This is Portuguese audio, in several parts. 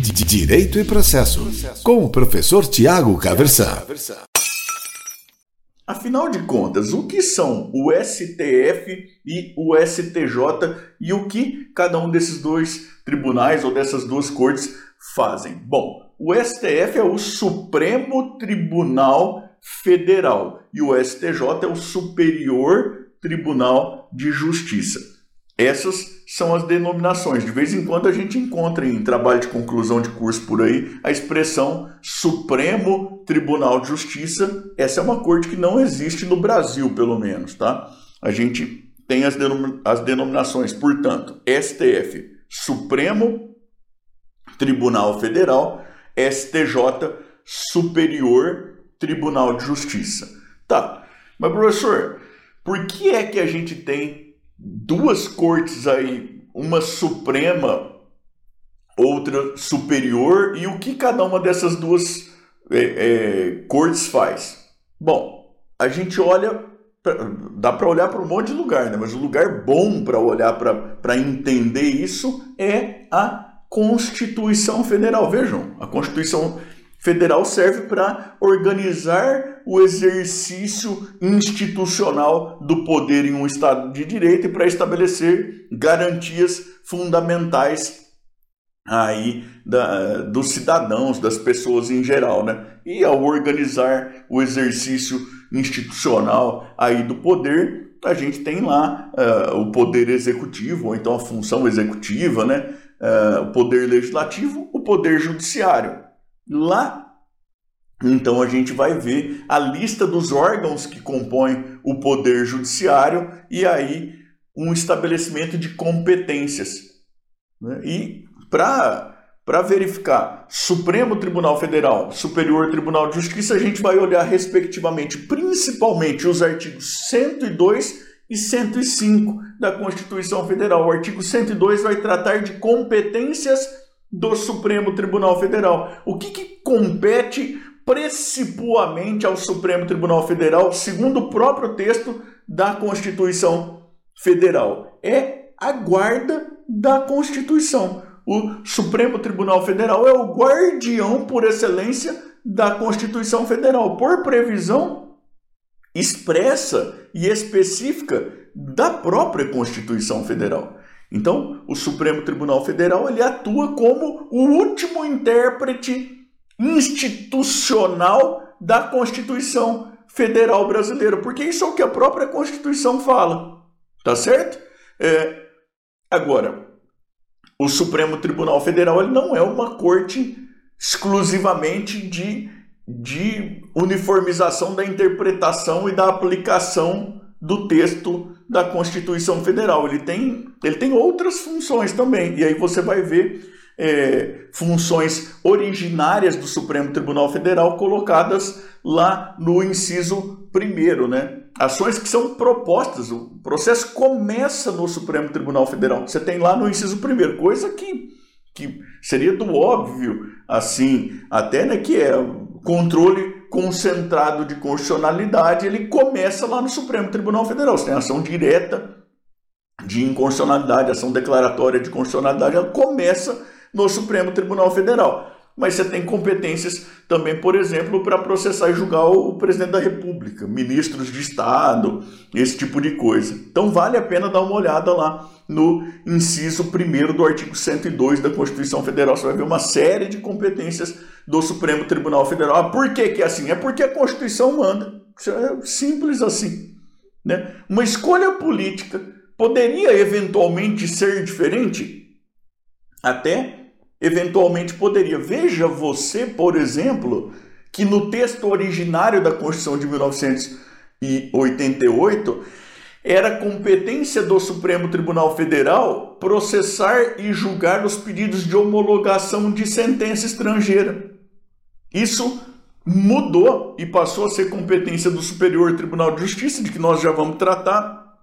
Direito e Processo, com o professor Tiago Caversan. Afinal de contas, o que são o STF e o STJ e o que cada um desses dois tribunais ou dessas duas cortes fazem? Bom, o STF é o Supremo Tribunal Federal e o STJ é o Superior Tribunal de Justiça. Essas são as denominações. De vez em quando a gente encontra em trabalho de conclusão de curso por aí a expressão Supremo Tribunal de Justiça. Essa é uma corte que não existe no Brasil, pelo menos, tá? A gente tem as, denom as denominações, portanto, STF, Supremo Tribunal Federal, STJ, Superior Tribunal de Justiça. Tá, mas professor, por que é que a gente tem duas cortes aí, uma suprema, outra superior, e o que cada uma dessas duas é, é, cortes faz? Bom, a gente olha, dá para olhar para um monte de lugar, né? mas o lugar bom para olhar para entender isso é a Constituição Federal. Vejam, a Constituição serve para organizar o exercício institucional do poder em um Estado de Direito e para estabelecer garantias fundamentais aí da, dos cidadãos, das pessoas em geral, né? E ao organizar o exercício institucional aí do poder, a gente tem lá uh, o poder executivo, ou então a função executiva, né? Uh, o poder legislativo, o poder judiciário. Lá então a gente vai ver a lista dos órgãos que compõem o poder judiciário e aí um estabelecimento de competências. Né? E para verificar Supremo Tribunal Federal, Superior Tribunal de Justiça, a gente vai olhar respectivamente, principalmente os artigos 102 e 105 da Constituição Federal. O artigo 102 vai tratar de competências do Supremo Tribunal Federal. O que, que compete precipuamente ao Supremo Tribunal Federal, segundo o próprio texto da Constituição Federal? É a guarda da Constituição. O Supremo Tribunal Federal é o guardião por excelência da Constituição Federal, por previsão expressa e específica da própria Constituição Federal. Então, o Supremo Tribunal Federal ele atua como o último intérprete institucional da Constituição Federal Brasileira, porque isso é o que a própria Constituição fala, tá certo? É, agora, o Supremo Tribunal Federal ele não é uma corte exclusivamente de, de uniformização da interpretação e da aplicação do texto da Constituição Federal. Ele tem, ele tem outras funções também. E aí você vai ver é, funções originárias do Supremo Tribunal Federal colocadas lá no inciso primeiro, né? Ações que são propostas, o processo começa no Supremo Tribunal Federal. Você tem lá no inciso primeiro, coisa que, que seria do óbvio, assim, até né, que é controle concentrado de constitucionalidade, ele começa lá no Supremo Tribunal Federal. Você tem ação direta de inconstitucionalidade, ação declaratória de constitucionalidade, ela começa no Supremo Tribunal Federal. Mas você tem competências também, por exemplo, para processar e julgar o presidente da República, ministros de Estado, esse tipo de coisa. Então vale a pena dar uma olhada lá no inciso 1 do artigo 102 da Constituição Federal. Você vai ver uma série de competências do Supremo Tribunal Federal. Ah, por que, que é assim? É porque a Constituição manda. É simples assim. Né? Uma escolha política poderia eventualmente ser diferente? Até eventualmente poderia. Veja você, por exemplo, que no texto originário da Constituição de 1988 era competência do Supremo Tribunal Federal processar e julgar os pedidos de homologação de sentença estrangeira. Isso mudou e passou a ser competência do Superior Tribunal de Justiça, de que nós já vamos tratar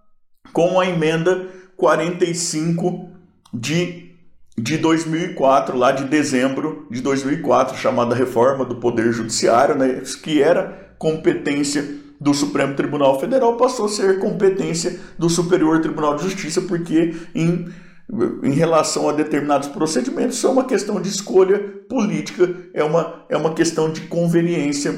com a emenda 45 de, de 2004, lá de dezembro de 2004, chamada Reforma do Poder Judiciário, né, que era competência do Supremo Tribunal Federal, passou a ser competência do Superior Tribunal de Justiça, porque em em relação a determinados procedimentos, isso é uma questão de escolha política, é uma, é uma questão de conveniência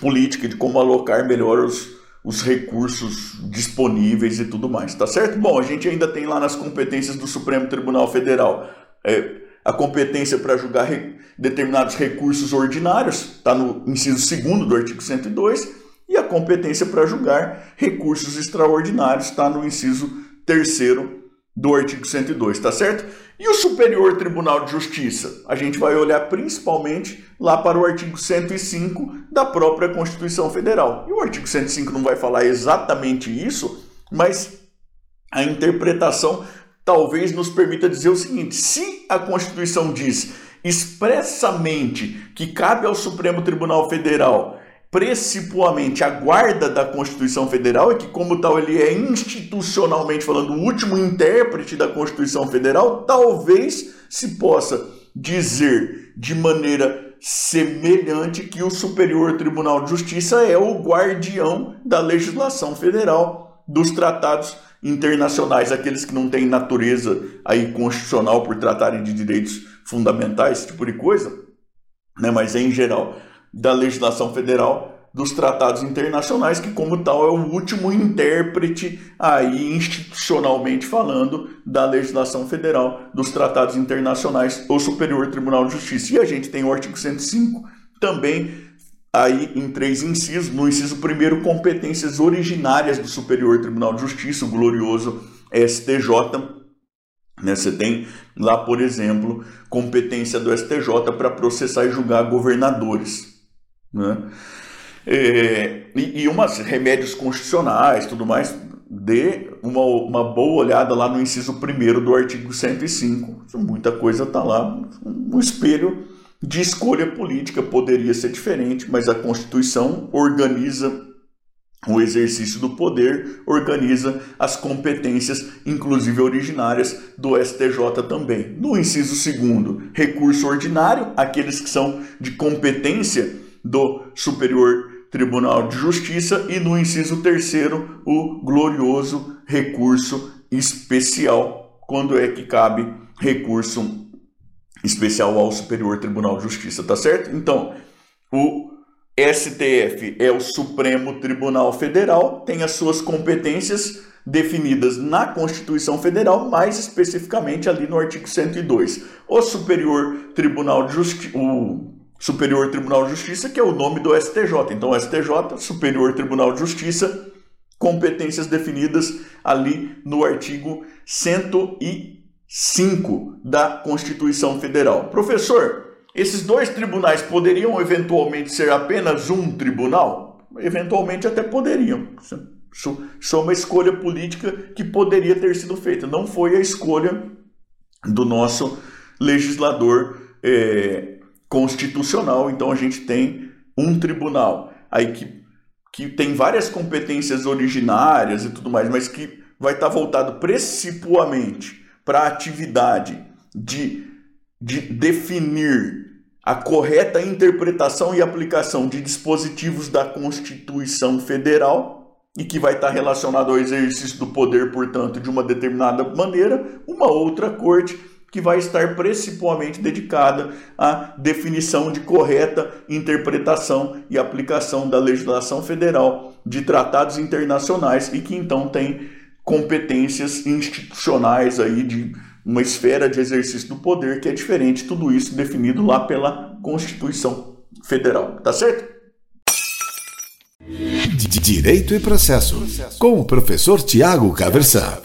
política, de como alocar melhor os, os recursos disponíveis e tudo mais, tá certo? Bom, a gente ainda tem lá nas competências do Supremo Tribunal Federal é, a competência para julgar re, determinados recursos ordinários, está no inciso 2 do artigo 102, e a competência para julgar recursos extraordinários está no inciso 3 do artigo 102, tá certo? E o Superior Tribunal de Justiça? A gente vai olhar principalmente lá para o artigo 105 da própria Constituição Federal. E o artigo 105 não vai falar exatamente isso, mas a interpretação talvez nos permita dizer o seguinte: se a Constituição diz expressamente que cabe ao Supremo Tribunal Federal principalmente a guarda da Constituição Federal e que, como tal, ele é institucionalmente falando o último intérprete da Constituição Federal, talvez se possa dizer de maneira semelhante que o Superior Tribunal de Justiça é o guardião da legislação federal, dos tratados internacionais, aqueles que não têm natureza aí constitucional por tratarem de direitos fundamentais, esse tipo de coisa, né? mas em geral da legislação federal dos tratados internacionais, que como tal é o último intérprete aí institucionalmente falando da legislação federal dos tratados internacionais, o Superior Tribunal de Justiça. E a gente tem o artigo 105 também aí em três incisos, no inciso primeiro, competências originárias do Superior Tribunal de Justiça, o glorioso STJ, né? Você tem lá, por exemplo, competência do STJ para processar e julgar governadores. Né? É, e, e umas remédios constitucionais, tudo mais, dê uma, uma boa olhada lá no inciso 1 do artigo 105. Muita coisa está lá. Um espelho de escolha política poderia ser diferente, mas a Constituição organiza o exercício do poder, organiza as competências, inclusive originárias, do STJ também. No inciso 2, recurso ordinário, aqueles que são de competência do Superior Tribunal de Justiça e no inciso terceiro o glorioso recurso especial, quando é que cabe recurso especial ao Superior Tribunal de Justiça, tá certo? Então, o STF é o Supremo Tribunal Federal, tem as suas competências definidas na Constituição Federal, mais especificamente ali no artigo 102. O Superior Tribunal de Justiça, o Superior Tribunal de Justiça, que é o nome do STJ. Então, STJ, Superior Tribunal de Justiça, competências definidas ali no artigo 105 da Constituição Federal. Professor, esses dois tribunais poderiam eventualmente ser apenas um tribunal? Eventualmente até poderiam. Isso é uma escolha política que poderia ter sido feita. Não foi a escolha do nosso legislador é, constitucional, então a gente tem um tribunal. Aí que, que tem várias competências originárias e tudo mais, mas que vai estar voltado principalmente para a atividade de, de definir a correta interpretação e aplicação de dispositivos da Constituição Federal e que vai estar relacionado ao exercício do poder, portanto, de uma determinada maneira, uma outra corte que vai estar principalmente dedicada à definição de correta interpretação e aplicação da legislação federal de tratados internacionais e que então tem competências institucionais aí de uma esfera de exercício do poder que é diferente, tudo isso definido lá pela Constituição Federal, tá certo? Direito e processo, com o professor Tiago Caversan.